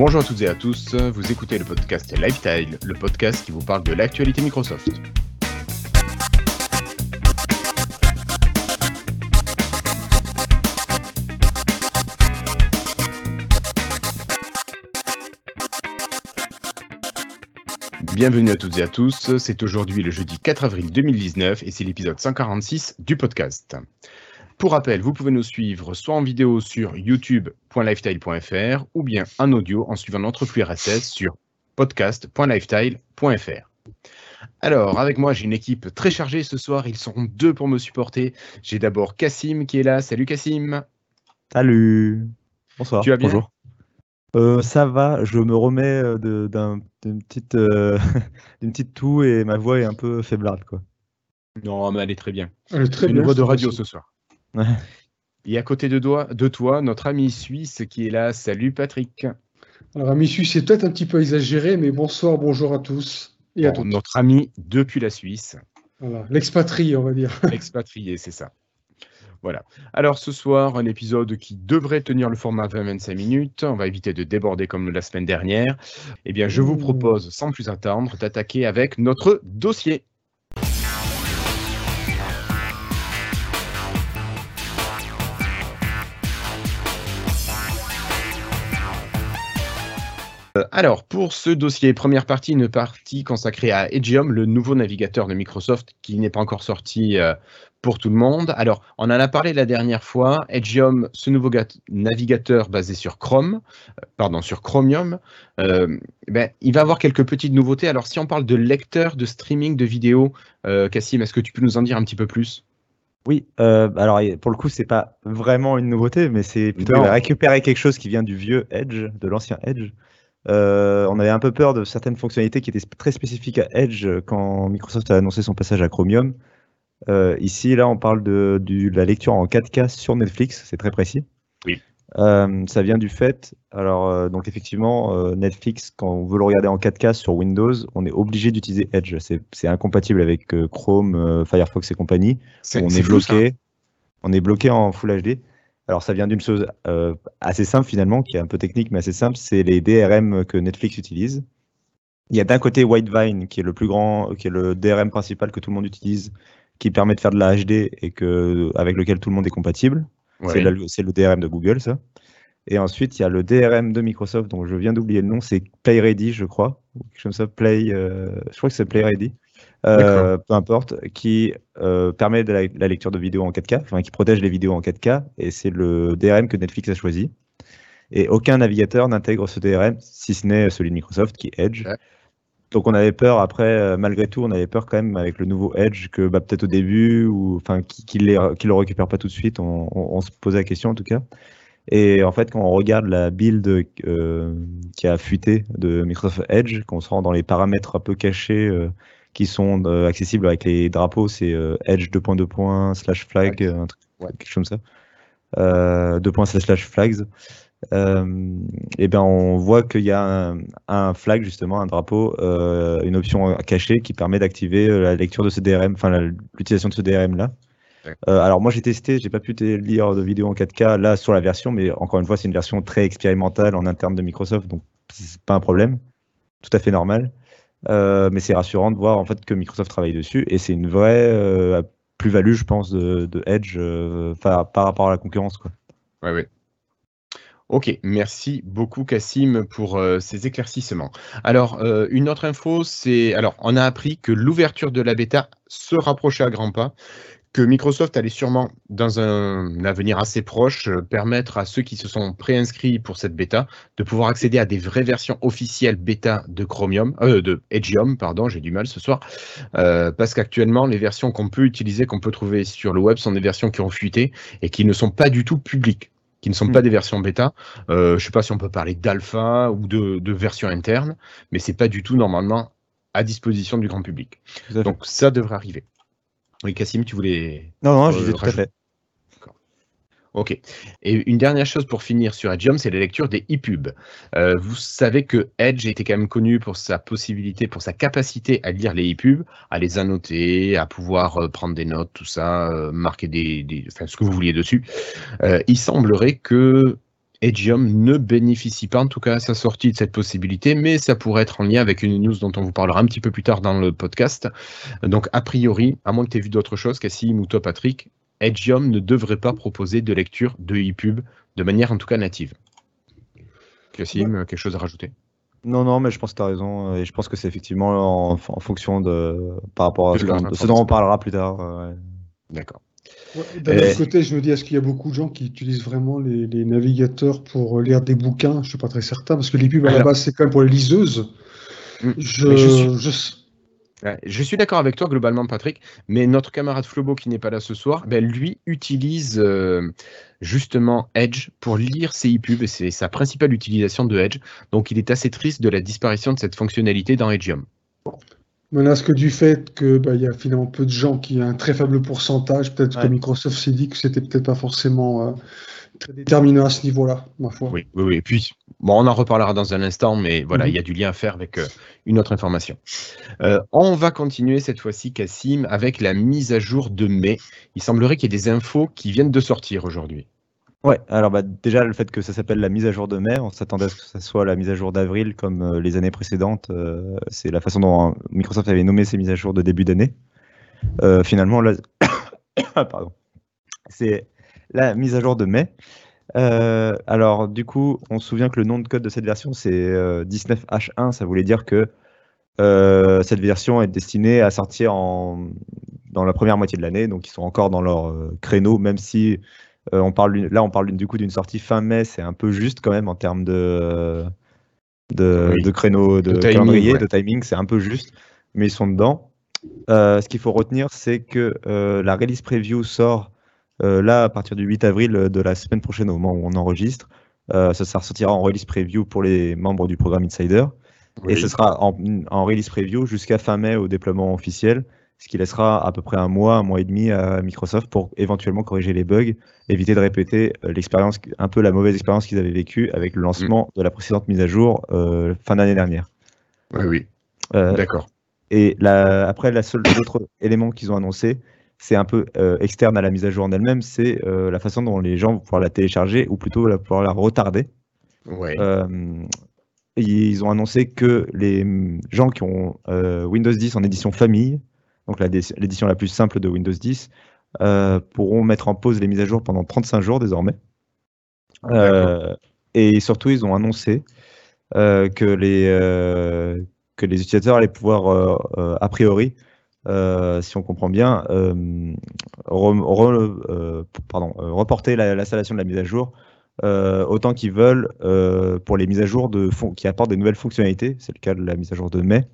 Bonjour à toutes et à tous, vous écoutez le podcast Lifestyle, le podcast qui vous parle de l'actualité Microsoft. Bienvenue à toutes et à tous, c'est aujourd'hui le jeudi 4 avril 2019 et c'est l'épisode 146 du podcast. Pour rappel, vous pouvez nous suivre soit en vidéo sur youtube.lifestyle.fr ou bien en audio en suivant notre flux RSS sur podcast.lifestyle.fr. Alors, avec moi, j'ai une équipe très chargée ce soir. Ils seront deux pour me supporter. J'ai d'abord Cassim qui est là. Salut Cassim. Salut. Bonsoir. Tu vas bien Bonjour. Euh, ça va, je me remets euh, d'une petite, euh, d'une petite toux et ma voix est un peu faiblarde. Quoi. Non, mais elle est très bien. Elle est très une bien, voix de radio ce soir. Et à côté de, toi- de toi, notre ami suisse qui est là. Salut Patrick. Alors, ami suisse, c'est peut-être un petit peu exagéré, mais bonsoir, bonjour à tous et à toutes. notre ami depuis la Suisse. Voilà, l'expatrié, on va dire. Expatrié, c'est ça. Voilà. Alors ce soir, un épisode qui devrait tenir le format 20-25 minutes. On va éviter de déborder comme la semaine dernière. Eh bien, je vous propose, sans plus attendre, d'attaquer avec notre dossier. Alors, pour ce dossier, première partie, une partie consacrée à Edgeum, le nouveau navigateur de Microsoft qui n'est pas encore sorti euh, pour tout le monde. Alors, on en a parlé la dernière fois. Edgeum, ce nouveau gat- navigateur basé sur Chrome, euh, pardon, sur Chromium, euh, ben, il va avoir quelques petites nouveautés. Alors, si on parle de lecteur de streaming de vidéos, euh, Cassim, est-ce que tu peux nous en dire un petit peu plus? Oui, alors pour le coup, c'est pas vraiment une nouveauté, mais c'est plutôt récupérer quelque chose qui vient du vieux Edge, de l'ancien Edge. Euh, on avait un peu peur de certaines fonctionnalités qui étaient très spécifiques à Edge euh, quand Microsoft a annoncé son passage à Chromium. Euh, ici, là, on parle de, la lecture en 4K sur Netflix, c'est très précis. Oui. Euh, ça vient du fait, alors donc effectivement, Netflix, quand on veut le regarder en 4K sur Windows, on est obligé d'utiliser Edge. C'est incompatible avec Chrome, Firefox et compagnie on est fou, bloqué. On est bloqué en Full HD. Alors ça vient d'une chose euh, assez simple finalement, qui est un peu technique mais assez simple, c'est les DRM que Netflix utilise. Il y a d'un côté Whitevine qui est le plus grand, qui est le DRM principal que tout le monde utilise, qui permet de faire de la HD et que avec lequel tout le monde est compatible. C'est Ouais. l'algo- C'est le DRM de Google ça. Et ensuite il y a le DRM de Microsoft dont je viens d'oublier le nom, c'est PlayReady je crois, ou quelque chose comme ça. Play, euh, je crois que c'est PlayReady. Euh, peu importe, qui euh, permet de la, la lecture de vidéos en 4K, enfin qui protège les vidéos en 4K, et c'est le DRM que Netflix a choisi. Et aucun navigateur n'intègre ce DRM, si ce n'est celui de Microsoft, qui est Edge. Ouais. Donc on avait peur, après, euh, malgré tout, on avait peur quand même avec le nouveau Edge que bah, peut-être au début, ou enfin qu'il qu'il le récupère pas tout de suite, on, on- on se posait la question en tout cas. Et en fait, quand on regarde la build euh, qui a fuité de Microsoft Edge, qu'on se rend dans les paramètres un peu cachés euh, qui sont euh, accessibles avec les drapeaux, c'est euh, Edge 2.2. slash flag, euh, un truc, Ouais. quelque chose comme ça. Euh, 2. slash slash flags. Euh, et ben on voit qu'il y a un, un flag justement, un drapeau, euh, une option cachée qui permet d'activer euh, la lecture de ce DRM, enfin l'utilisation de ce DRM là. Ouais. Euh, alors moi j'ai testé, j'ai pas pu lire de vidéo en 4K là sur la version, mais encore une fois c'est une version très expérimentale en interne de Microsoft, donc c'est pas un problème, tout à fait normal. Euh, mais c'est rassurant de voir en fait que Microsoft travaille dessus et c'est une vraie euh, plus-value je pense de, Edge euh, par, rapport à la concurrence quoi. Ouais, ouais. Ok, merci beaucoup Cassim pour ces éclaircissements. Alors, une autre info, c'est... Alors, on a appris que l'ouverture de la bêta se rapprochait à grands pas, que Microsoft allait sûrement, dans un avenir assez proche, euh, permettre à ceux qui se sont préinscrits pour cette bêta de pouvoir accéder à des vraies versions officielles bêta de Chromium, euh, de Edgeum, pardon, j'ai du mal ce soir, euh, parce qu'actuellement, les versions qu'on peut utiliser, qu'on peut trouver sur le web, sont des versions qui ont fuité et qui ne sont pas du tout publiques qui ne sont pas des versions bêta. Euh, je ne sais pas si on peut parler d'alpha ou de, de version interne, mais c'est pas du tout normalement à disposition du grand public. Donc ça devrait arriver. Oui, Cassim, tu voulais. non non, je disais tout à fait. Ok. Et une dernière chose pour finir sur Edgeum, c'est la lecture des e-pubs. Euh, vous savez que Edge était quand même connu pour sa possibilité, pour sa capacité à lire les e-pubs, à les annoter, à pouvoir euh, prendre des notes, tout ça, euh, marquer des, des- enfin, ce que vous vouliez dessus. Euh, il semblerait que Edgeium ne bénéficie pas, en tout cas à sa sortie, de cette possibilité, mais ça pourrait être en lien avec une news dont on vous parlera un petit peu plus tard dans le podcast. Donc, a priori, à moins que tu aies vu d'autres choses, Cassim ou toi, Patrick, Edgeium ne devrait pas proposer de lecture de ePub de manière en tout cas native. Cassim, quelque chose à rajouter? Non, non, mais je pense que tu as raison. Et je pense que c'est effectivement en, fonction de. par rapport à ce, dont on parlera plus tard. D'accord. D'un autre côté, je me dis, est-ce qu'il y a beaucoup de gens qui utilisent vraiment les, navigateurs pour lire des bouquins? Je ne suis pas très certain, parce que les pubs à la base, c'est quand même pour les liseuses. Mm. Je, je... suis... d'accord avec toi globalement, Patrick, mais notre camarade Flobo qui n'est pas là ce soir, ben, lui utilise euh, justement Edge pour lire ses e-pubs et c'est sa principale utilisation de Edge. Donc il est assez triste de la disparition de cette fonctionnalité dans Edgeium menace que du fait qu'il bah, y a finalement peu de gens qui ont un très faible pourcentage. Peut-être que Microsoft s'est dit que c'était peut-être pas forcément euh, très déterminant à ce niveau-là, ma foi. Oui, oui, oui. Et puis, bon, on en reparlera dans un instant, mais voilà, il y a mhm. du lien à faire avec euh, une autre information. Euh, on va continuer cette fois-ci, Cassim, avec la mise à jour de mai. Il semblerait qu'il y ait des infos qui viennent de sortir aujourd'hui. Ouais, alors bah, déjà le fait que ça s'appelle la mise à jour de mai, on s'attendait à ce que ça soit la mise à jour d'avril comme euh, les années précédentes. Euh, c'est la façon dont Microsoft avait nommé ses mises à jour de début d'année. Euh, finalement, pardon, c'est la mise à jour de mai. alors du coup, on se souvient que le nom de code de cette version c'est 19H1, ça voulait dire que cette version est destinée à sortir en, dans la première moitié de l'année, donc ils sont encore dans leur créneau, même si euh, on parle, là, on parle du coup d'une sortie fin mai, c'est un peu juste quand même en termes de, de, créneau, de, calendrier, de timing, c'est un peu juste, mais ils sont dedans. Euh, ce qu'il faut retenir, c'est que euh, la release preview sort là à partir du 8 avril de la semaine prochaine au moment où on enregistre. ça, sortira en release preview pour les membres du programme Insider. Et ce sera en, en release preview jusqu'à fin mai au déploiement officiel ce qui laissera à peu près un mois, un mois et demi à Microsoft pour éventuellement corriger les bugs, éviter de répéter euh, l'expérience, un peu la mauvaise expérience qu'ils avaient vécue avec le lancement mm. de la précédente mise à jour euh, fin d'année dernière. Oui, oui. Euh, D'accord. Et la, après, la seule autre élément qu'ils ont annoncé, c'est un peu externe à la mise à jour en elle-même, c'est la façon dont les gens vont pouvoir la télécharger ou plutôt la, pouvoir la retarder. Ouais. ils ont annoncé que les gens qui ont Windows 10 en édition famille donc l'édition la plus simple de Windows 10, euh, pourront mettre en pause les mises à jour pendant 35 jours désormais. Euh, et surtout, ils ont annoncé euh, que, les, que les utilisateurs allaient pouvoir, a priori, si on comprend bien, pardon, reporter l'installation de la mise à jour autant qu'ils veulent pour les mises à jour de qui apportent des nouvelles fonctionnalités. C'est le cas de la mise à jour de mai.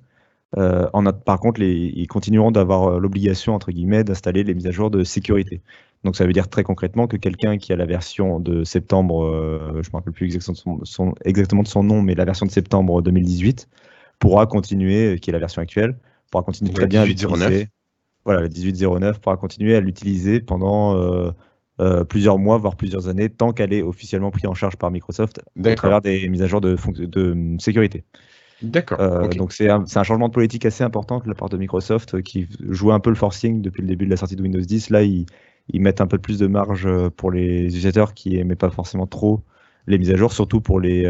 Euh, par contre, ils continueront d'avoir euh, l'obligation, entre guillemets, d'installer les mises à jour de sécurité. Donc ça veut dire très concrètement que quelqu'un qui a la version de septembre, euh, je ne me rappelle plus exactement de, son, exactement de son nom, mais la version de septembre 2018, pourra continuer, qui est la version actuelle, pourra continuer très bien à l'utiliser. Voilà, la 1809 pourra continuer à l'utiliser pendant plusieurs mois, voire plusieurs années, tant qu'elle est officiellement prise en charge par Microsoft à travers des mises à jour de, de sécurité. D'accord. Euh, donc c'est un, changement de politique assez important de la part de Microsoft euh, qui jouait un peu le forcing depuis le début de la sortie de Windows 10. Là, ils, mettent un peu plus de marge euh, pour les utilisateurs qui n'aimaient pas forcément trop les mises à jour, surtout pour les,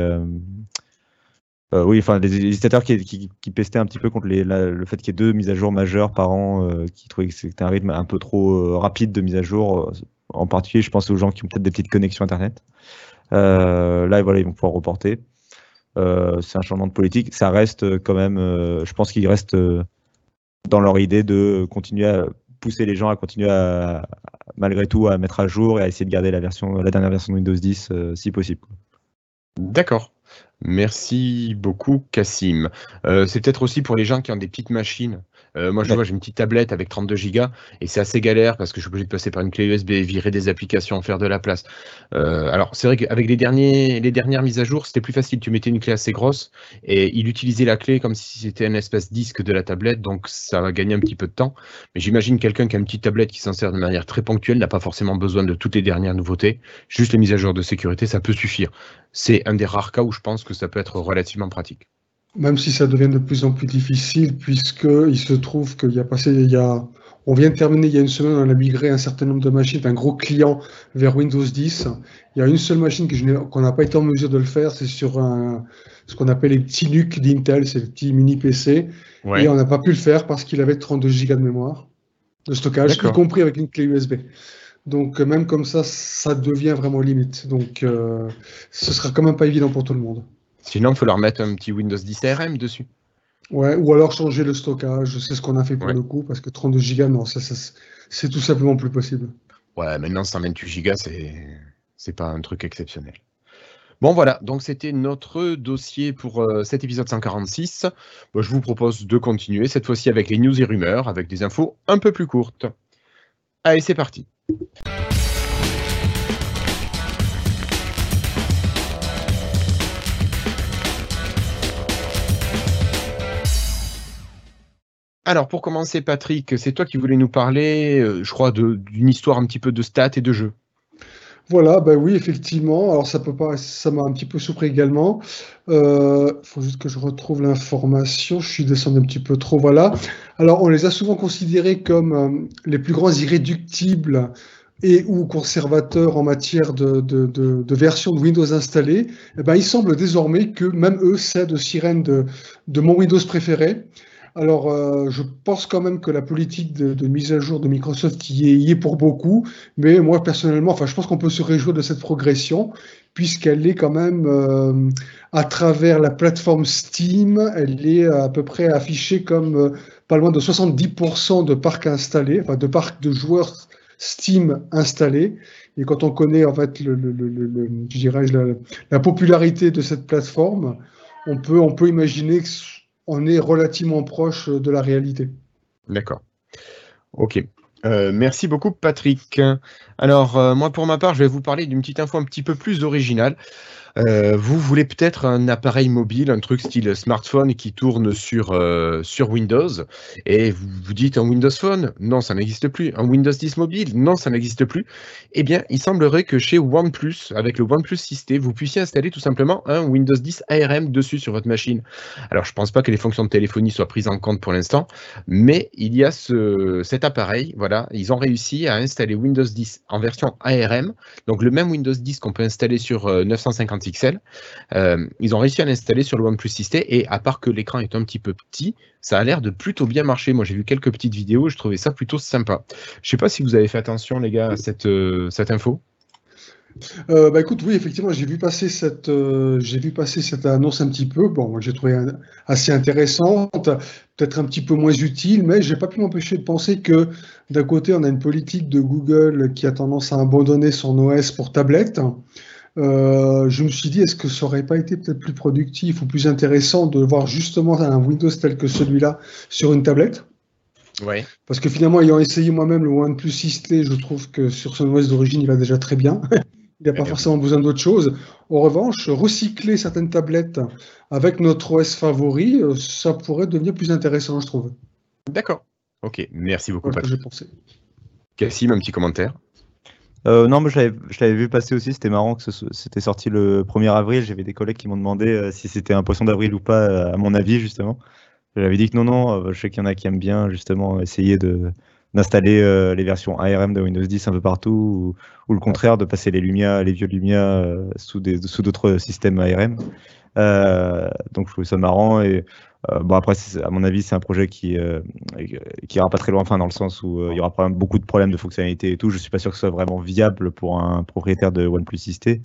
oui, enfin, les utilisateurs qui, pestaient un petit peu contre le fait qu'il y ait deux mises à jour majeures par an, qui trouvaient que c'était un rythme un peu trop rapide de mise à jour. en particulier, je pense aux gens qui ont peut-être des petites connexions Internet. là, voilà, ils vont pouvoir reporter. Euh, c'est un changement de politique. Ça reste euh, quand même, euh, je pense qu'ils restent dans leur idée de continuer à pousser les gens à continuer à, malgré tout, à mettre à jour et à essayer de garder la version, la dernière version de Windows 10 si possible. D'accord. Merci beaucoup, Cassim. c'est peut-être aussi pour les gens qui ont des petites machines euh, moi, je vois, j'ai une petite tablette avec 32 Go et c'est assez galère parce que je suis obligé de passer par une clé USB, virer des applications, faire de la place. Euh, alors, c'est vrai qu'avec les, derniers, les dernières mises à jour, c'était plus facile. Tu mettais une clé assez grosse et il utilisait la clé comme si c'était un espace disque de la tablette, donc ça va gagner un petit peu de temps. Mais j'imagine quelqu'un qui a une petite tablette qui s'en sert de manière très ponctuelle n'a pas forcément besoin de toutes les dernières nouveautés. Juste les mises à jour de sécurité, ça peut suffire. C'est un des rares cas où je pense que ça peut être relativement pratique même si ça devient de plus en plus difficile, puisqu'il se trouve qu'il y a passé, il y a, On vient de terminer il y a une semaine, on a migré un certain nombre de machines d'un gros client vers Windows 10. Il y a une seule machine qu'on n'a pas été en mesure de le faire, c'est sur un, ce qu'on appelle les petits NUC d'Intel, c'est le petit mini PC. Et on n'a pas pu le faire parce qu'il avait 32 Go de mémoire de stockage, y compris avec une clé USB. Donc même comme ça, ça devient vraiment limite. Donc euh, ce sera quand même pas évident pour tout le monde. Sinon, il faut leur mettre un petit Windows 10 ARM dessus. Ouais, ou alors changer le stockage, c'est ce qu'on a fait pour le coup, parce que 32 Go, non, ça, c'est tout simplement plus possible. Ouais, maintenant 128 Go, c'est pas un truc exceptionnel. Bon voilà, donc c'était notre dossier pour euh, cet épisode 146. je vous propose de continuer, cette fois-ci avec les news et rumeurs, avec des infos un peu plus courtes. Allez, c'est parti. Alors, pour commencer, Patrick, c'est toi qui voulais nous parler, euh, je crois, d'une histoire un petit peu de stats et de jeux. Voilà, ben oui, effectivement. Alors, ça peut pas, ça m'a un petit peu surpris également. Il euh, faut juste que je retrouve l'information. Je suis descendu un petit peu trop. Voilà. Alors, on les a souvent considérés comme euh, les plus grands irréductibles et ou conservateurs en matière de, version de Windows installée. Eh ben, il semble désormais que même eux cèdent aux sirènes de mon Windows préféré. Alors, euh, je pense quand même que la politique de, mise à jour de Microsoft y est, pour beaucoup, mais moi personnellement, enfin, je pense qu'on peut se réjouir de cette progression puisqu'elle est quand même euh, à travers la plateforme Steam, elle est à peu près affichée comme euh, pas loin de 70% de parcs installés, enfin de parcs de joueurs Steam installés. Et quand on connaît en fait le, la, la, popularité de cette plateforme, on peut, on peut imaginer que on est relativement proche de la réalité. D'accord. Ok. Euh, merci beaucoup Patrick. Alors euh, moi pour ma part je vais vous parler d'une petite info un petit peu plus originale. Euh, vous voulez peut-être un appareil mobile, un truc style smartphone qui tourne sur, euh, sur Windows, et vous vous dites un Windows Phone Non, ça n'existe plus. Un Windows 10 mobile Non, ça n'existe plus. Eh bien, il semblerait que chez OnePlus, avec le OnePlus System, vous puissiez installer tout simplement un Windows 10 ARM dessus sur votre machine. Alors, je ne pense pas que les fonctions de téléphonie soient prises en compte pour l'instant, mais il y a ce, cet appareil, voilà, ils ont réussi à installer Windows 10 en version ARM, donc le même Windows 10 qu'on peut installer sur 950 euh, ils ont réussi à l'installer sur le OnePlus 6 et à part que l'écran est un petit peu petit, ça a l'air de plutôt bien marcher. Moi, j'ai vu quelques petites vidéos, je trouvais ça plutôt sympa. Je sais pas si vous avez fait attention, les gars, à cette, euh, info. Euh, bah écoute, oui, effectivement, j'ai vu passer cette, vu passer cette annonce un petit peu. Bon, j'ai trouvé assez intéressante, peut-être un petit peu moins utile, mais j'ai pas pu m'empêcher de penser que d'un côté, on a une politique de Google qui a tendance à abandonner son OS pour tablette. Euh, je me suis dit, est-ce que ça aurait pas été peut-être plus productif ou plus intéressant de voir justement un Windows tel que celui-là sur une tablette? Ouais. Parce que finalement, ayant essayé moi-même le OnePlus 6T, je trouve que sur son OS d'origine, il va déjà très bien. il n'a pas forcément besoin d'autre chose. En revanche, recycler certaines tablettes avec notre OS favori, euh, ça pourrait devenir plus intéressant, je trouve. D'accord. Ok, merci beaucoup. Voilà j'ai pensé. Cassim, un petit commentaire euh, non, mais je l'avais vu passer aussi. C'était marrant que c'était sorti le 1er avril. J'avais des collègues qui m'ont demandé euh, si c'était un poisson d'avril ou pas, euh, à mon avis, justement. J'avais dit que non, non. je sais qu'il y en a qui aiment bien, justement, essayer d'installer les versions ARM de Windows 10 un peu partout, ou, le contraire, de passer les Lumia, les vieux Lumia sous d'autres systèmes ARM. Donc je trouvais ça marrant et euh, bon après, à mon avis, c'est un projet qui euh, qui ira pas très loin, enfin dans le sens où euh, il y aura pas beaucoup de problèmes de fonctionnalité et tout. Je suis pas sûr que ce soit vraiment viable pour un propriétaire de OnePlus 6T,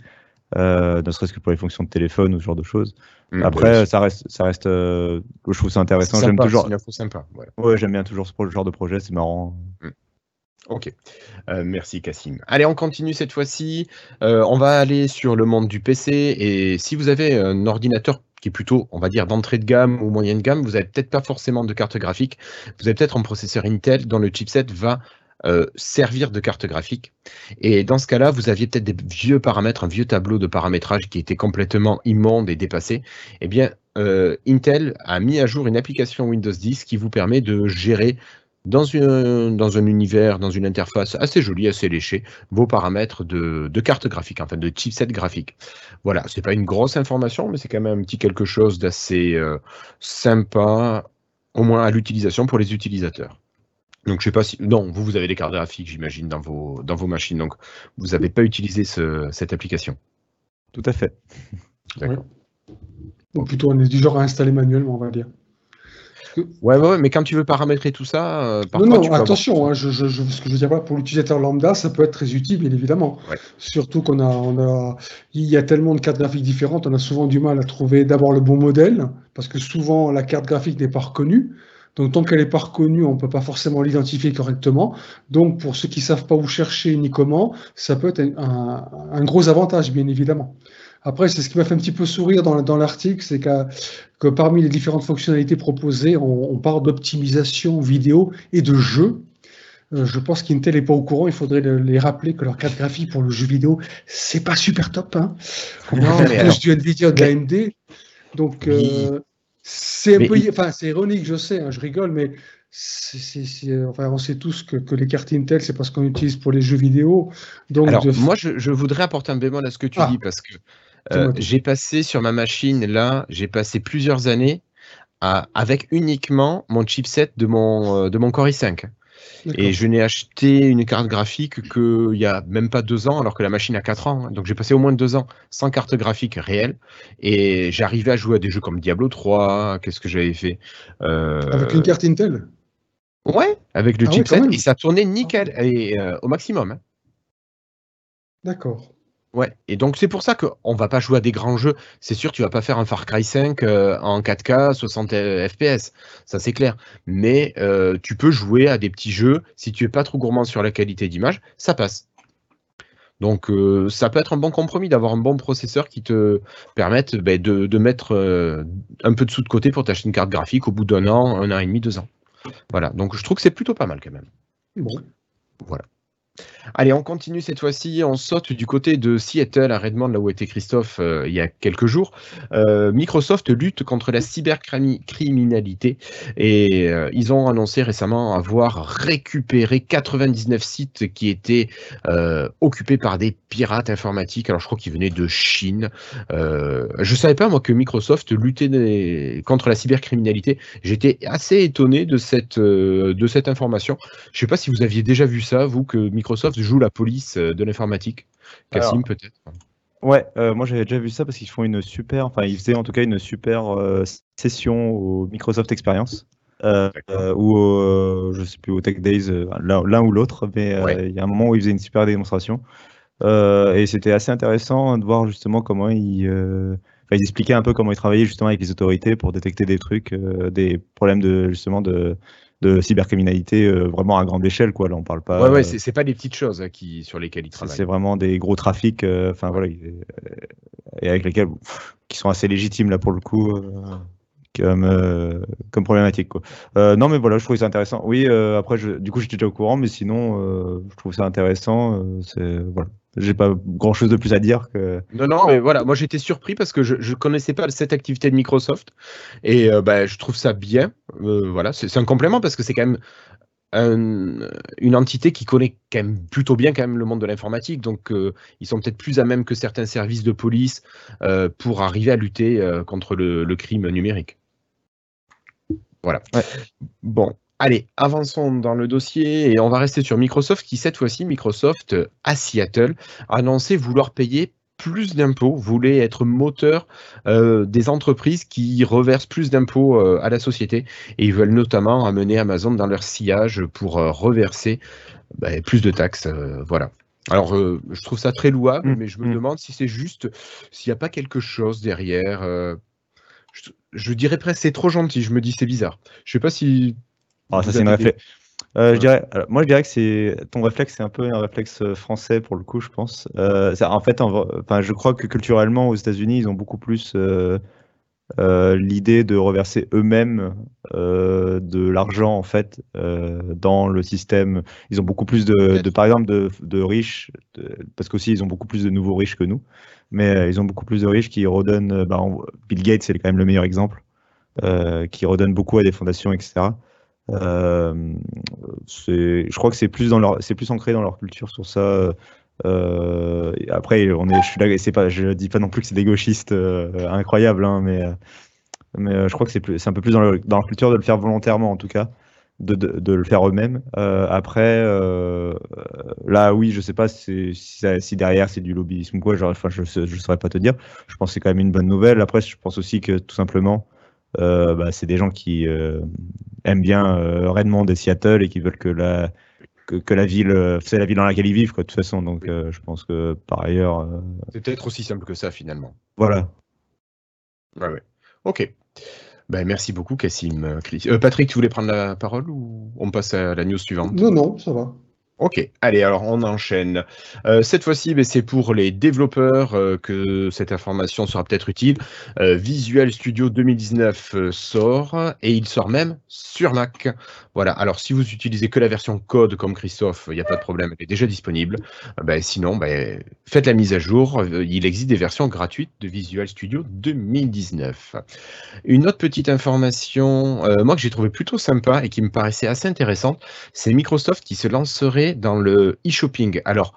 ne serait-ce que pour les fonctions de téléphone ou ce genre de choses. Mmh, après, ça reste, ça reste, je trouve ça intéressant. J'aime toujours. Sympa, ouais. j'aime bien toujours ce genre de projet, c'est marrant. Mmh. Ok, merci Cassim. Allez, on continue cette fois-ci. on va aller sur le monde du PC. Et si vous avez un ordinateur qui est plutôt, on va dire, d'entrée de gamme ou moyenne gamme, vous n'avez peut-être pas forcément de carte graphique. Vous avez peut-être un processeur Intel dont le chipset va euh, servir de carte graphique. Et dans ce cas-là, vous aviez peut-être des vieux paramètres, un vieux tableau de paramétrage qui était complètement immonde et dépassé. Eh bien, euh, Intel a mis à jour une application Windows 10 qui vous permet de gérer dans, une, dans un univers, dans une interface assez jolie, assez léchée, vos paramètres de, de carte graphique, enfin de chipset graphique. Voilà, c'est pas une grosse information, mais c'est quand même un petit quelque chose d'assez euh, sympa, au moins à l'utilisation pour les utilisateurs. Donc je sais pas si non, vous vous avez des cartes graphiques, j'imagine, dans vos dans vos machines. Donc vous n'avez pas utilisé ce, cette application. Tout à fait. D'accord. Ou plutôt, on est du genre à installer manuellement, on va dire. Ouais, ouais, mais quand tu veux paramétrer tout ça, euh, parfois non, attention, hein, je, je, je- ce que je veux dire pour l'utilisateur lambda, ça peut être très utile, bien évidemment. Ouais. Surtout qu'on a, on a, il y a tellement de cartes graphiques différentes, on a souvent du mal à trouver d'abord le bon modèle, parce que souvent la carte graphique n'est pas reconnue. Donc tant qu'elle n'est pas reconnue, on ne peut pas forcément l'identifier correctement. Donc pour ceux qui ne savent pas où chercher ni comment, ça peut être un, un gros avantage, bien évidemment. Après, c'est ce qui m'a fait un petit peu sourire dans, dans l'article, c'est qu'à- que parmi les différentes fonctionnalités proposées, on, on parle d'optimisation vidéo et de jeu. Euh, je pense qu'Intel n'est pas au courant. Il faudrait le- les rappeler que leur carte graphique pour le jeu vidéo, c'est pas super top. Hein. On alors- du Nvidia, de l'AMD. Donc, euh, c'est un Mais peu, il- enfin, c'est ironique, je sais, hein, je rigole, mais c'est- enfin, on sait tous que, que les cartes Intel, c'est parce qu'on utilise pour les jeux vidéo. Donc, Alors, de- moi, je, je voudrais apporter un bémol à ce que tu Ah. dis parce que euh, j'ai passé sur ma machine, là, j'ai passé plusieurs années à- avec uniquement mon chipset de mon, euh, de mon Core i5. D'accord. Et je n'ai acheté une carte graphique qu'il y a même pas deux ans, alors que la machine a quatre ans. hein. Donc j'ai passé au moins deux ans sans carte graphique réelle. Et j'arrivais à jouer à des jeux comme Diablo 3. Qu'est-ce que j'avais fait Euh, Avec une carte Intel. Ouais, avec le Ah chipset. et ça tournait nickel, et, euh, au maximum. hein. D'accord. Ouais, et donc c'est pour ça qu'on va pas jouer à des grands jeux. C'est sûr, tu vas pas faire un Far Cry 5 euh, en 4K 60 FPS, ça c'est clair. Mais euh, tu peux jouer à des petits jeux. Si tu es pas trop gourmand sur la qualité d'image, ça passe. Donc euh, ça peut être un bon compromis d'avoir un bon processeur qui te permette ben, de, de mettre un peu de sous de côté pour t'acheter une carte graphique au bout d'un an, un an et demi, deux ans. Voilà, donc je trouve que c'est plutôt pas mal quand même. Bon. Voilà. Allez, on continue cette fois-ci. On saute du côté de Seattle, à Redmond, là où était Christophe euh, il y a quelques jours. Euh, Microsoft lutte contre la cybercriminalité et euh, ils ont annoncé récemment avoir récupéré 99 sites qui étaient occupés par des pirates informatiques. Alors, je crois qu'ils venaient de Chine. Je savais pas, moi, que Microsoft luttait contre la cybercriminalité. J'étais assez étonné de cette, de cette information. Je sais pas si vous aviez déjà vu ça, vous, que Microsoft joue la police euh, de l'informatique. Cassim, peut-être. Ouais, euh, moi j'avais déjà vu ça parce qu'ils font une super, enfin ils faisaient en tout cas une super euh, session au Microsoft Experience. Euh, ou au, je sais plus au Tech Days, l'un ou l'autre, mais Ouais. il y a un moment où ils faisaient une super démonstration et c'était assez intéressant de voir justement comment ils, ils expliquaient un peu comment ils travaillaient justement avec les autorités pour détecter des trucs, des problèmes de justement de, de cybercriminalité euh, vraiment à grande échelle quoi. Là on parle pas. ouais, ouais, euh, c'est pas des petites choses hein, qui, sur lesquelles ils travaillent. c'est vraiment des gros trafics, euh, enfin voilà, il- et avec lesquels qui sont assez légitimes là pour le coup, comme euh, comme problématique quoi. Euh, non mais voilà, je trouvais ça intéressant. Oui, euh, après je, du coup j'étais déjà au courant, mais sinon je trouve ça intéressant. c'est voilà, j'ai pas grand chose de plus à dire que. Non, non, mais voilà, moi j'étais surpris parce que je ne connaissais pas cette activité de Microsoft et euh, bah, je trouve ça bien. Euh, voilà, c'est c'est un complément parce que c'est quand même un- une entité qui connaît quand même plutôt bien quand même le monde de l'informatique. Donc euh, ils sont peut-être plus à même que certains services de police euh, pour arriver à lutter euh, contre le, le crime numérique. Voilà. Ouais. Bon, allez, avançons dans le dossier et on va rester sur Microsoft qui, cette fois-ci, Microsoft à Seattle, a annoncé vouloir payer plus d'impôts, voulait être moteur euh, des entreprises qui reversent plus d'impôts euh, à la société et ils veulent notamment amener Amazon dans leur sillage pour euh, reverser bah, plus de taxes. voilà. Alors, euh, je trouve ça très louable, Mm, mais je me mm. demande si c'est juste, s'il n'y a pas quelque chose derrière. euh, je, je dirais presque c'est trop gentil, je me dis c'est bizarre. Je sais pas si. Ah, ça c'est une réflexe. Euh, je dirais, alors, moi je dirais que c'est ton réflexe, c'est un peu un réflexe euh, français pour le coup, je pense. Euh, ça- en fait, en vrai- enfin, je crois que culturellement aux États-Unis, ils ont beaucoup plus euh, l'idée de reverser eux-mêmes de l'argent en fait dans le système. Ils ont beaucoup plus de, de par exemple, de, de riches, de- parce qu'aussi ils ont beaucoup plus de nouveaux riches que nous, mais ils ont beaucoup plus de riches qui redonnent. bah, on- Bill Gates, c'est quand même le meilleur exemple, qui redonne beaucoup à des fondations, etc. Euh, je crois que c'est plus dans leur, plus ancré dans leur culture sur ça. Euh, après, on est, je suis je dis pas non plus que c'est des gauchistes euh, incroyables, hein, mais, mais je crois que c'est un peu plus dans, leur- dans leur culture de le faire volontairement en tout cas, de, le faire eux-mêmes. Après, là, oui, je sais pas si, derrière c'est du lobbyisme ou quoi, genre, enfin, je ne saurais pas te dire. Je pense que c'est quand même une bonne nouvelle. Après, je pense aussi que tout simplement, bah, c'est des gens qui aiment bien Redmond et Seattle et qui veulent que la, que, la ville, c'est la ville dans laquelle ils vivent, quoi, de toute façon. Donc, je pense que par ailleurs. C'est peut-être aussi simple que ça, finalement. Voilà. Ouais, ouais. Ok. Ben, merci beaucoup, Cassim. Euh, Patrick, tu voulais prendre la parole ou on passe à la news suivante? Non, non, ça va. Ok, allez, alors on enchaîne. Euh, cette fois-ci, ben, c'est pour les développeurs euh, que cette information sera peut-être utile. Euh, Visual Studio 2019 sort et il sort même sur Mac. Voilà, alors si vous utilisez que la version code comme Christophe, il n'y a pas de problème, elle est déjà disponible. Ben, sinon, ben, faites la mise à jour. Il existe des versions gratuites de Visual Studio 2019. Une autre petite information, moi que j'ai trouvé plutôt sympa et qui me paraissait assez intéressante, c'est Microsoft qui se lancerait dans le e-shopping. Alors,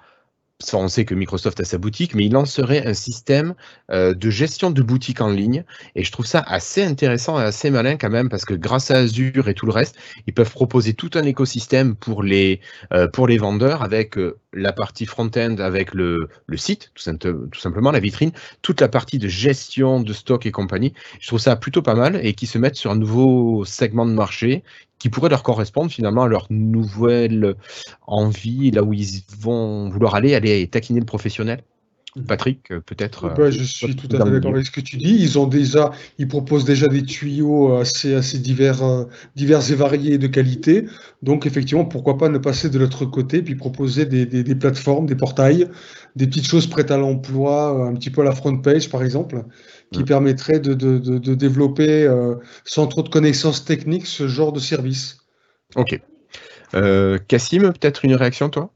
on sait que Microsoft a sa boutique, mais il lancerait un système euh, de gestion de boutique en ligne. Et je trouve ça assez intéressant et assez malin quand même, parce que grâce à Azure et tout le reste, ils peuvent proposer tout un écosystème pour les, euh, pour les vendeurs avec euh, la partie front-end, avec le, site, tout, tout, simplement, la vitrine, toute la partie de gestion de stock et compagnie. Je trouve ça plutôt pas mal et qui se mettent sur un nouveau segment de marché qui pourrait leur correspondre finalement à leur nouvelle envie, là où ils vont vouloir aller, aller taquiner le professionnel. Patrick, euh, peut-être. Bah, je suis tout à fait d'accord avec ce que tu dis. Ils ont déjà, ils proposent déjà des tuyaux assez, assez divers, euh, divers et variés de qualité. Donc effectivement, pourquoi pas ne passer de l'autre côté, puis proposer des, des, des, plateformes, des portails, des petites choses prêtes à l'emploi, un petit peu à la front page par exemple, qui permettrait de, de, de, développer euh, sans trop de connaissances techniques ce genre de service. Ok. Euh, Cassim, peut-être une réaction, toi?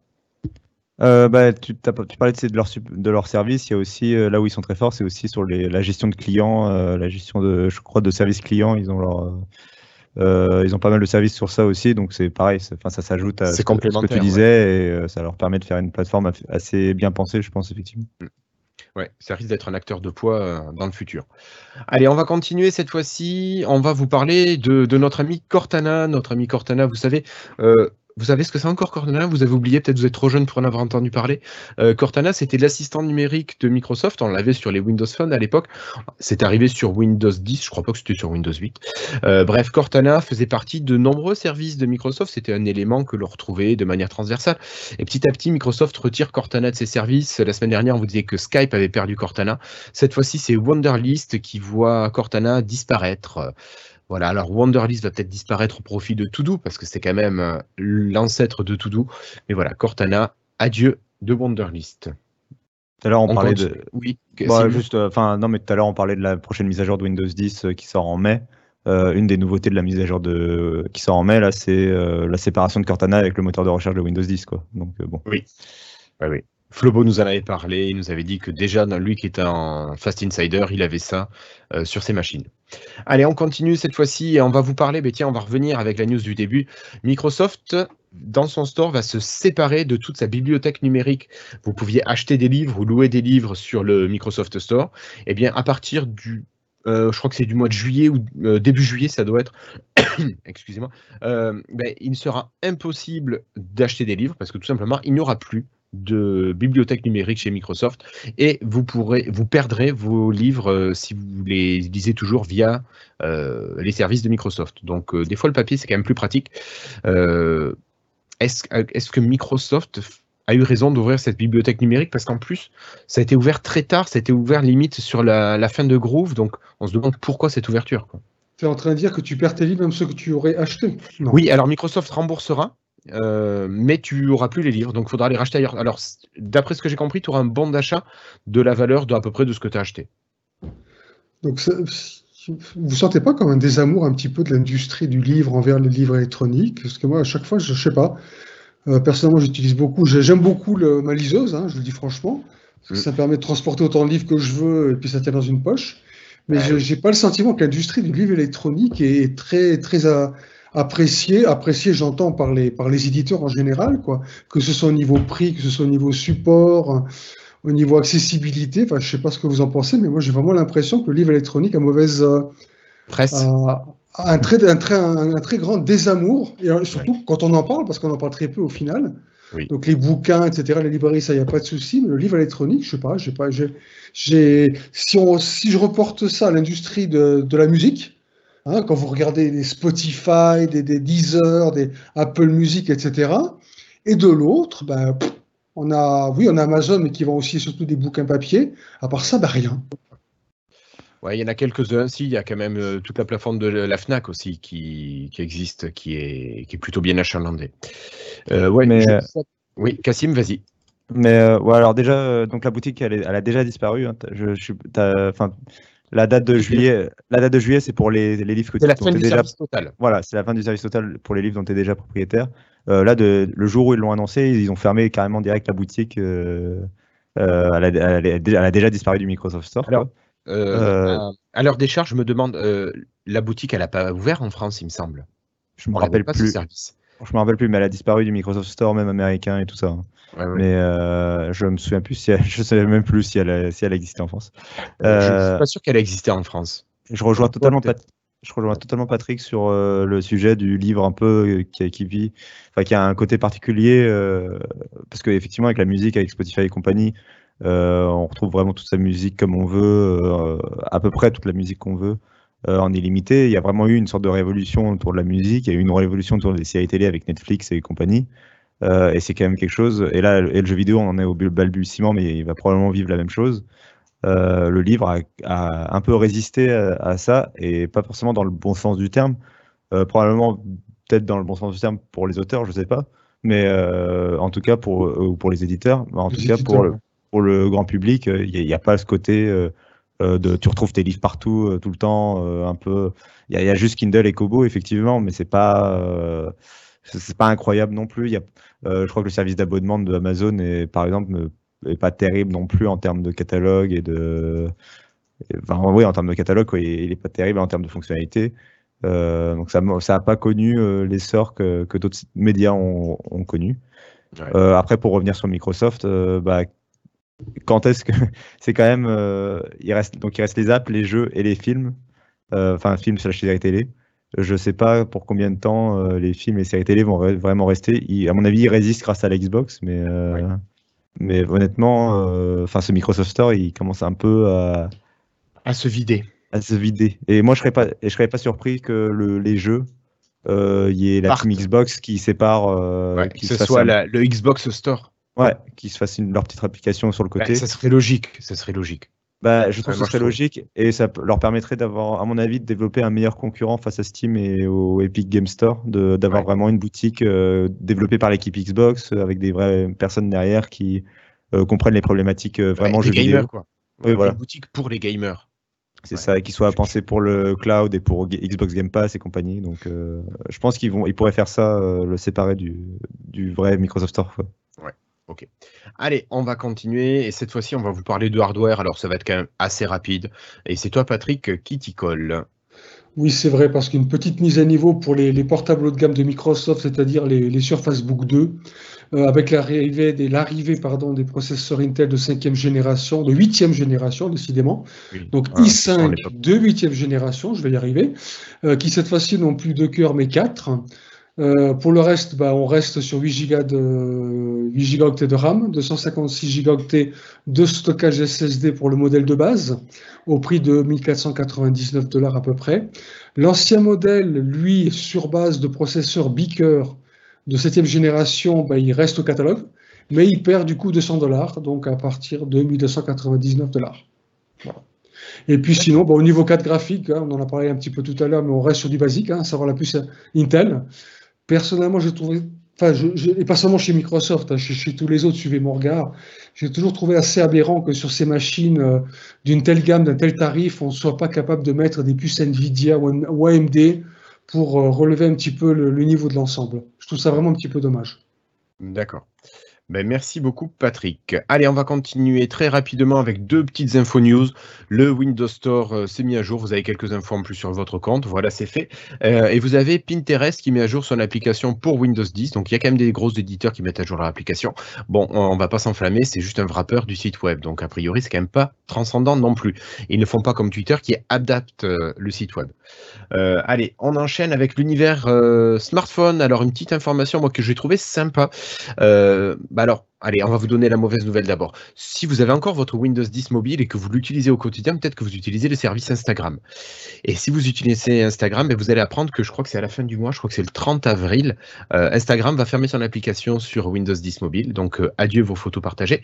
Euh, bah, tu, tu, parlais de, leur, de leur service, il y a aussi, là où ils sont très forts, c'est aussi sur les, la gestion de clients, la gestion de, je crois, de services clients. Ils ont leur, ils ont pas mal de services sur ça aussi, donc c'est pareil, enfin ça s'ajoute à ce, que tu disais et ça leur permet de faire une plateforme assez bien pensée, je pense effectivement. Mm. Ouais, ça risque d'être un acteur de poids euh, dans le futur. Allez, on va continuer cette fois-ci. On va vous parler de, de, notre ami Cortana. Notre ami Cortana, vous savez, euh, vous savez ce que c'est encore Cortana? Vous avez oublié, peut-être vous êtes trop jeune pour en avoir entendu parler. Euh, Cortana, c'était l'assistant numérique de Microsoft. On l'avait sur les Windows Phone à l'époque. C'est arrivé sur Windows 10, je crois pas que c'était sur Windows 8. Euh, bref, Cortana faisait partie de nombreux services de Microsoft. C'était un élément que l'on retrouvait de manière transversale. Et petit à petit, Microsoft retire Cortana de ses services. La semaine dernière, on vous disait que Skype avait perdu Cortana. Cette fois-ci, c'est Wonderlist qui voit Cortana disparaître. Voilà, alors Wonderlist va peut-être disparaître au profit de Todo parce que c'est quand même euh, l'ancêtre de Todo. Mais voilà, Cortana, adieu de Wonderlist. Tout à l'heure, on, parlait de. Oui, bah, juste, euh, enfin, non, mais tout à l'heure, on parlait de la prochaine mise à jour de Windows 10 euh, qui sort en mai. une des nouveautés de la mise à jour de... qui sort en mai, là, c'est la séparation de Cortana avec le moteur de recherche de Windows 10, quoi. Donc, bon. Oui. Oui, oui. Flobo nous en avait parlé, il nous avait dit que déjà, lui qui était un Fast Insider, il avait ça sur ses machines. Allez, on continue cette fois-ci et on va vous parler, mais tiens, on va revenir avec la news du début. Microsoft, dans son store, va se séparer de toute sa bibliothèque numérique. Vous pouviez acheter des livres ou louer des livres sur le Microsoft Store. Eh bien, à partir du euh, je crois que c'est du mois de juillet ou euh, début juillet, ça doit être. Excusez-moi. Ben, il sera impossible d'acheter des livres parce que tout simplement, il n'y aura plus de bibliothèque numérique chez Microsoft et vous pourrez vous perdrez vos livres euh, si vous les lisez toujours via euh, les services de Microsoft. Donc euh, des fois le papier c'est quand même plus pratique. Est-ce est que Microsoft a eu raison d'ouvrir cette bibliothèque numérique? Parce qu'en plus ça a été ouvert très tard, ça a été ouvert limite sur la, fin de Groove, donc on se demande pourquoi cette ouverture. Tu es en train de dire que tu perds tes livres, même ceux que tu aurais achetés? Oui, alors Microsoft remboursera, euh, mais tu auras plus les livres, donc il faudra les racheter ailleurs. Alors, d'après ce que j'ai compris, tu auras un bon d'achat de la valeur de à peu près de ce que tu as acheté. Donc, vous sentez pas comme un désamour un petit peu de l'industrie du livre envers les livres électroniques? Parce que moi, à chaque fois, je, ne sais pas. Euh, personnellement, j'utilise beaucoup, j'aime beaucoup le, ma liseuse, hein, je le dis franchement. Mm. Ça permet de transporter autant de livres que je veux et puis ça tient dans une poche. Mais je n'ai pas le sentiment que l'industrie du livre électronique est très, très, à, apprécié, apprécié j'entends par les, par les éditeurs en général, quoi, que ce soit au niveau prix, que ce soit au niveau support, au niveau accessibilité, enfin je sais pas ce que vous en pensez, mais moi j'ai vraiment l'impression que le livre électronique a mauvaise presse. un très, un, très, un, très grand désamour, et surtout quand on en parle, parce qu'on en parle très peu au final. Donc les bouquins, etc., les librairies, ça, il n'y a pas de souci, mais le livre électronique, je sais pas, j'ai pas, j'ai, si, on, si je reporte ça à l'industrie de, de, la musique, hein, quand vous regardez des Spotify, des, des, Deezer, des Apple Music, etc., et de l'autre, ben, on a, oui, on a Amazon, mais qui vend aussi surtout des bouquins papier. À part ça, ben, rien. Ouais, il y en a quelques-uns. Si, il y a quand même euh, toute la plateforme de la Fnac aussi qui, qui existe, qui est, qui est plutôt bien achalandée. Euh, ouais, mais oui, Cassim, vas-y. Mais euh, ouais, alors déjà, donc la boutique, elle, elle a déjà disparu. Hein. Je, je, enfin, la date de juillet, la date de juillet, c'est pour les, les livres que tu la fin du déjà. Service total. Voilà, c'est la fin du service total pour les livres dont tu es déjà propriétaire. là, de, le jour où ils l'ont annoncé, ils ont fermé carrément direct la boutique. elle, a, elle, a, déjà disparu du Microsoft Store. Alors, euh, à l'heure des charges, je me demande, euh, la boutique, elle n'a pas ouvert en France, il me semble. Je me rappelle pas plus. service. Je me rappelle plus, mais elle a disparu du Microsoft Store, même américain et tout ça. Mais euh, je me souviens plus si je sais même plus si elle, si elle existait en France. Euh, je suis pas sûr qu'elle existait en France. Je rejoins totalement Je rejoins totalement Patrick sur le sujet du livre un peu qui, qui vit, enfin qui a un côté particulier parce qu'effectivement avec la musique, avec Spotify et compagnie, euh, on retrouve vraiment toute sa musique comme on veut, euh, à peu près toute la musique qu'on veut euh, en illimité. Il y a vraiment eu une sorte de révolution autour de la musique. Il y a eu une révolution autour des séries télé avec Netflix et compagnie. Et c'est quand même quelque chose. Et là, et le jeu vidéo, on en est au balbutiement, mais il va probablement vivre la même chose. le livre a, un peu résisté à, ça, et pas forcément dans le bon sens du terme. probablement peut-être dans le bon sens du terme pour les auteurs, je sais pas. Mais en tout cas pour, pour les éditeurs, en tout cas pour le, pour le grand public, il euh, n'y a, pas ce côté euh, euh, de tu retrouves tes livres partout tout le temps, un peu. Il y, a juste Kindle et Kobo effectivement, mais c'est pas c'est pas incroyable non plus. Il y a, je crois que le service d'abonnement de Amazon est par exemple est pas terrible non plus en termes de catalogue et de enfin, oui en termes de catalogue il est pas terrible en termes de fonctionnalité. donc ça ça a pas connu l'essor que, que d'autres médias ont, ont connu. après pour revenir sur Microsoft, bah, quand est-ce que c'est quand même euh, il reste donc il reste les apps, les jeux et les films, euh, enfin films slash séries télé. Je sais pas pour combien de temps euh, les films et séries télé vont vraiment rester. à mon avis, ils résistent grâce à la Xbox, mais mais honnêtement, enfin ce Microsoft Store, il commence un peu à à se vider. À se vider. Et moi, je serais pas et je serais pas surpris que le, les jeux il y ait la team Xbox qui sépare. que ce soit le Xbox Store. Ouais, qu'ils se fassent leur petite application sur le côté. ça serait logique, ça serait logique. Bah, je trouve que ce serait logique et ça leur permettrait d'avoir, à mon avis, de développer un meilleur concurrent face à Steam et au Epic Game Store, d'avoir vraiment une boutique euh, développée par l'équipe Xbox euh, avec des vraies personnes derrière qui euh, comprennent les problématiques vraiment jeux gamers, Quoi. Oui, voilà. Une boutique pour les gamers. C'est ça, et qui soit pensé pour le cloud et pour Xbox Game Pass et compagnie. Donc, je pense qu'ils vont, ils pourraient faire ça, le séparer du, du vrai Microsoft Store. Quoi. Ok. Allez, on va continuer et cette fois-ci, on va vous parler de hardware. Alors, ça va être quand même assez rapide. Et c'est toi, Patrick, qui t'y colle. Oui, c'est vrai, parce qu'une petite mise à niveau pour les, portables haut de gamme de Microsoft, c'est-à-dire les, Surface Book 2, euh, avec l'arrivée des, des processeurs Intel de 5e génération, de 8e génération, décidément. Donc i5 de 8e génération, je vais y arriver, euh, qui cette fois-ci n'ont plus de cœur mais 4. Euh, pour le reste, bah, on reste sur 8 Go de 8 gigaoctets de RAM, 256 gigaoctets de stockage SSD pour le modèle de base, au prix de 1499 dollars à peu près. L'ancien modèle, lui, sur base de processeur Beaker de 7e génération, bah, il reste au catalogue, mais il perd du coup 200 dollars, donc à partir de 1299 dollars. Et puis sinon, bah, au niveau 4 graphique, hein, on en a parlé un petit peu tout à l'heure, mais on reste sur du basique, hein, savoir la puce Intel. Personnellement, je, et pas seulement chez Microsoft, hein, chez, tous les autres, suivez mon regard, j'ai toujours trouvé assez aberrant que sur ces machines euh, d'une telle gamme, d'un tel tarif, on ne soit pas capable de mettre des puces Nvidia ou, AMD pour euh, relever un petit peu le, niveau de l'ensemble. Je trouve ça vraiment un petit peu dommage. D'accord. Ben, merci beaucoup Patrick. Allez, on va continuer très rapidement avec deux petites infos news. Le Windows Store euh, s'est mis à jour, vous avez quelques infos en plus sur votre compte, voilà c'est fait. Euh, et vous avez Pinterest qui met à jour son application pour Windows 10, donc il y a quand même des gros éditeurs qui mettent à jour leur application. Bon, on va pas s'enflammer, c'est juste un wrapper du site web, donc a priori c'est quand même pas transcendant non plus. Ils ne font pas comme Twitter qui adapte euh, le site web. allez, on enchaîne avec l'univers smartphone. Alors une petite information moi que j'ai trouvé sympa. Alors, allez, on va vous donner la mauvaise nouvelle d'abord. Si vous avez encore votre Windows 10 mobile et que vous l'utilisez au quotidien, peut-être que vous utilisez le service Instagram. Et si vous utilisez Instagram, vous allez apprendre que je crois que c'est à la fin du mois, je crois que c'est le 30 avril, euh, Instagram va fermer son application sur Windows 10 mobile. Donc, euh, adieu vos photos partagées.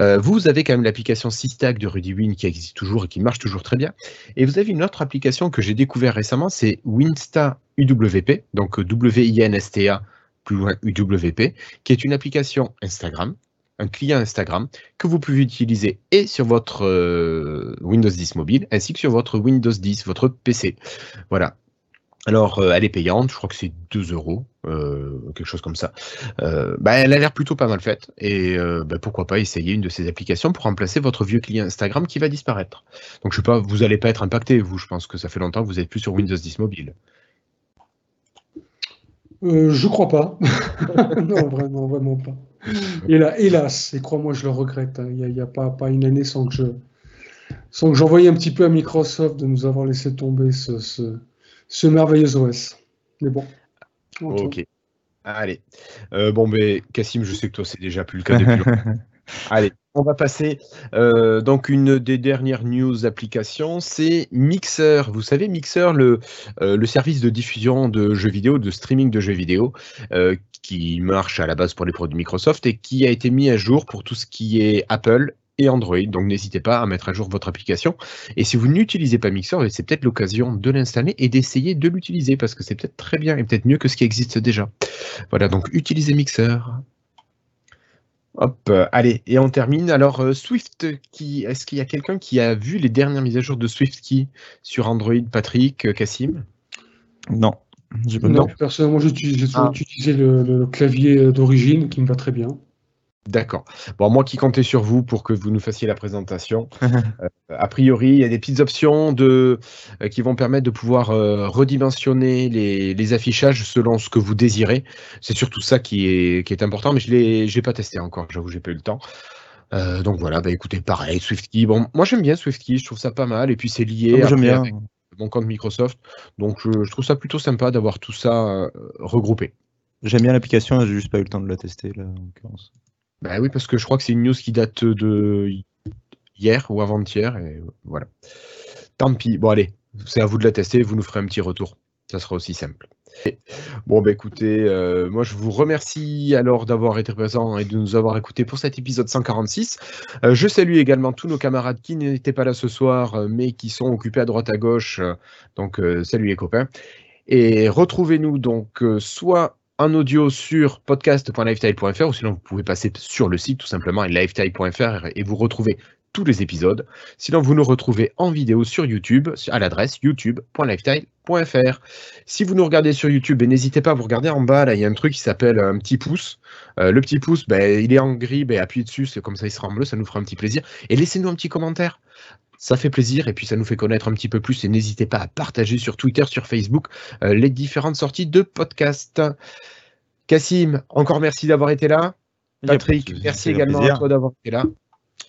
Euh, vous avez quand même l'application Sistag de Rudy Win qui existe toujours et qui marche toujours très bien. Et vous avez une autre application que j'ai découvert récemment, c'est Winsta UWP, donc W-I-N-S-T-A plus loin UWP, qui est une application Instagram, un client Instagram que vous pouvez utiliser et sur votre euh, Windows 10 mobile ainsi que sur votre Windows 10, votre PC. Voilà. Alors, euh, elle est payante, je crois que c'est 2 euros, euh, quelque chose comme ça. Bah, elle a l'air plutôt pas mal faite et bah, pourquoi pas essayer une de ces applications pour remplacer votre vieux client Instagram qui va disparaître. Donc, je sais pas, vous n'allez pas être impacté, vous, je pense que ça fait longtemps que vous n'êtes plus sur Windows 10 mobile. Euh, je crois pas. non, vraiment, vraiment pas. Et là, hélas, et crois-moi, je le regrette. Hein. Il n'y a, pas, pas, une année sans que je sans que j'envoie un petit peu à Microsoft de nous avoir laissé tomber ce, ce, merveilleux OS. Mais bon. Ok. Allez. Euh, bon, mais Cassim, je sais que toi, c'est déjà plus le cas depuis longtemps. Allez, on va passer. Euh, donc, une des dernières news applications, c'est Mixer. Vous savez, Mixer, le, euh, service de diffusion de jeux vidéo, de streaming de jeux vidéo, euh, qui marche à la base pour les produits Microsoft et qui a été mis à jour pour tout ce qui est Apple et Android. Donc n'hésitez pas à mettre à jour votre application. Et si vous n'utilisez pas Mixer, c'est peut-être l'occasion de l'installer et d'essayer de l'utiliser parce que c'est peut-être très bien et peut-être mieux que ce qui existe déjà. Voilà, donc utilisez Mixer. Hop, euh, allez, et on termine. Alors, euh, Swift qui est-ce qu'il y a quelqu'un qui a vu les dernières mises à jour de Swift Key sur Android, Patrick, Cassim Non. Non, personnellement, j'ai ah. utilisé le clavier d'origine qui me va très bien. D'accord. Bon, moi qui comptais sur vous pour que vous nous fassiez la présentation. Euh, a priori, il y a des petites options de, euh, qui vont permettre de pouvoir euh, redimensionner les, affichages selon ce que vous désirez. C'est surtout ça qui est, qui est important, mais je ne l'ai pas testé encore, j'avoue, j'ai pas eu le temps. donc voilà, bah écoutez, pareil, SwiftKey. Bon, moi j'aime bien SwiftKey, je trouve ça pas mal, et puis c'est lié à bien. mon compte Microsoft. Donc je, je trouve ça plutôt sympa d'avoir tout ça regroupé. J'aime bien l'application, j'ai juste pas eu le temps de la tester là, en l'occurrence. Bah oui, parce que je crois que c'est une news qui date de hier ou avant-hier, et voilà. Tant pis. Bon, allez, c'est à vous de la tester, vous nous ferez un petit retour. Ça sera aussi simple. Bon, bah écoutez, euh, moi je vous remercie alors d'avoir été présent et de nous avoir écoutés pour cet épisode 146. Euh, je salue également tous nos camarades qui n'étaient pas là ce soir, euh, mais qui sont occupés à droite à gauche. donc, salut les copains. Et retrouvez-nous donc soit en audio sur podcast.lifetile.fr ou sinon vous pouvez passer sur le site tout simplement lifetile.fr et vous retrouvez tous les épisodes. Sinon, vous nous retrouvez en vidéo sur YouTube à l'adresse youtube.lifetile.fr. Si vous nous regardez sur YouTube, ben, n'hésitez pas à vous regarder en bas. Là, il y a un truc qui s'appelle un petit pouce. Euh, le petit pouce, ben, il est en gris. Ben, appuyez dessus, comme ça, il sera en bleu. Ça nous fera un petit plaisir. Et laissez-nous un petit commentaire. Ça fait plaisir et puis ça nous fait connaître un petit peu plus. Et n'hésitez pas à partager sur Twitter, sur Facebook, euh, les différentes sorties de podcasts. Cassim, encore merci d'avoir été là. Patrick, merci également à toi d'avoir été là.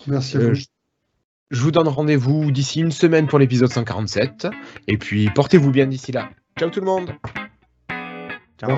Merci à euh, vous. je vous donne rendez-vous d'ici une semaine pour l'épisode 147. Et puis portez-vous bien d'ici là. Ciao tout le monde. Ciao.